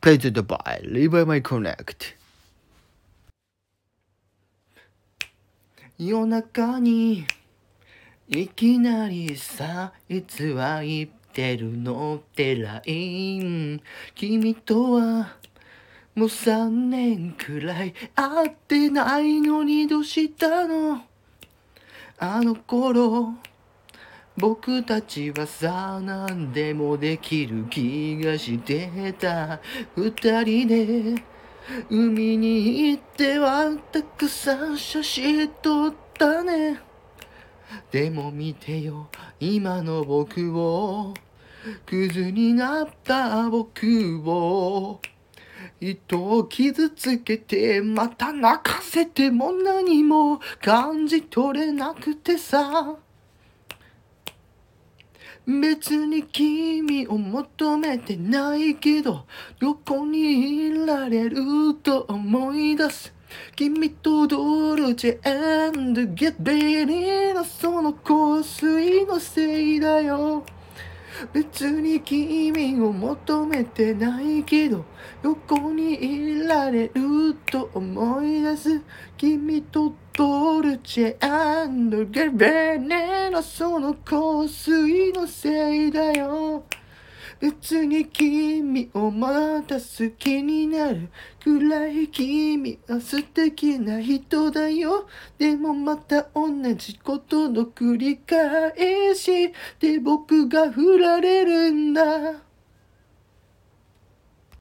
Played by Levi My Connect. 夜中にいきなりさいつは言ってるのってライン。君とはもう3年くらい会ってないのにどうしたの？あの頃僕たちはさ何でもできる気がしてた。二人で海に行ってはたくさん写真撮ったね。でも見てよ今の僕を。クズになった僕を。人を傷つけてまた泣かせても何も感じ取れなくてさ。別に君を求めてないけどどこにいられると思い出す。君とドルチェゲッベリーのその香水のせいだよ。別に君を求めてないけど横にいられると思い出す。君とドルチェゲベネのその香水のせいだよ。別に君をまた好きになる。くらい君は素敵な人だよ。でもまた同じことの繰り返し。で僕が振られるんだ。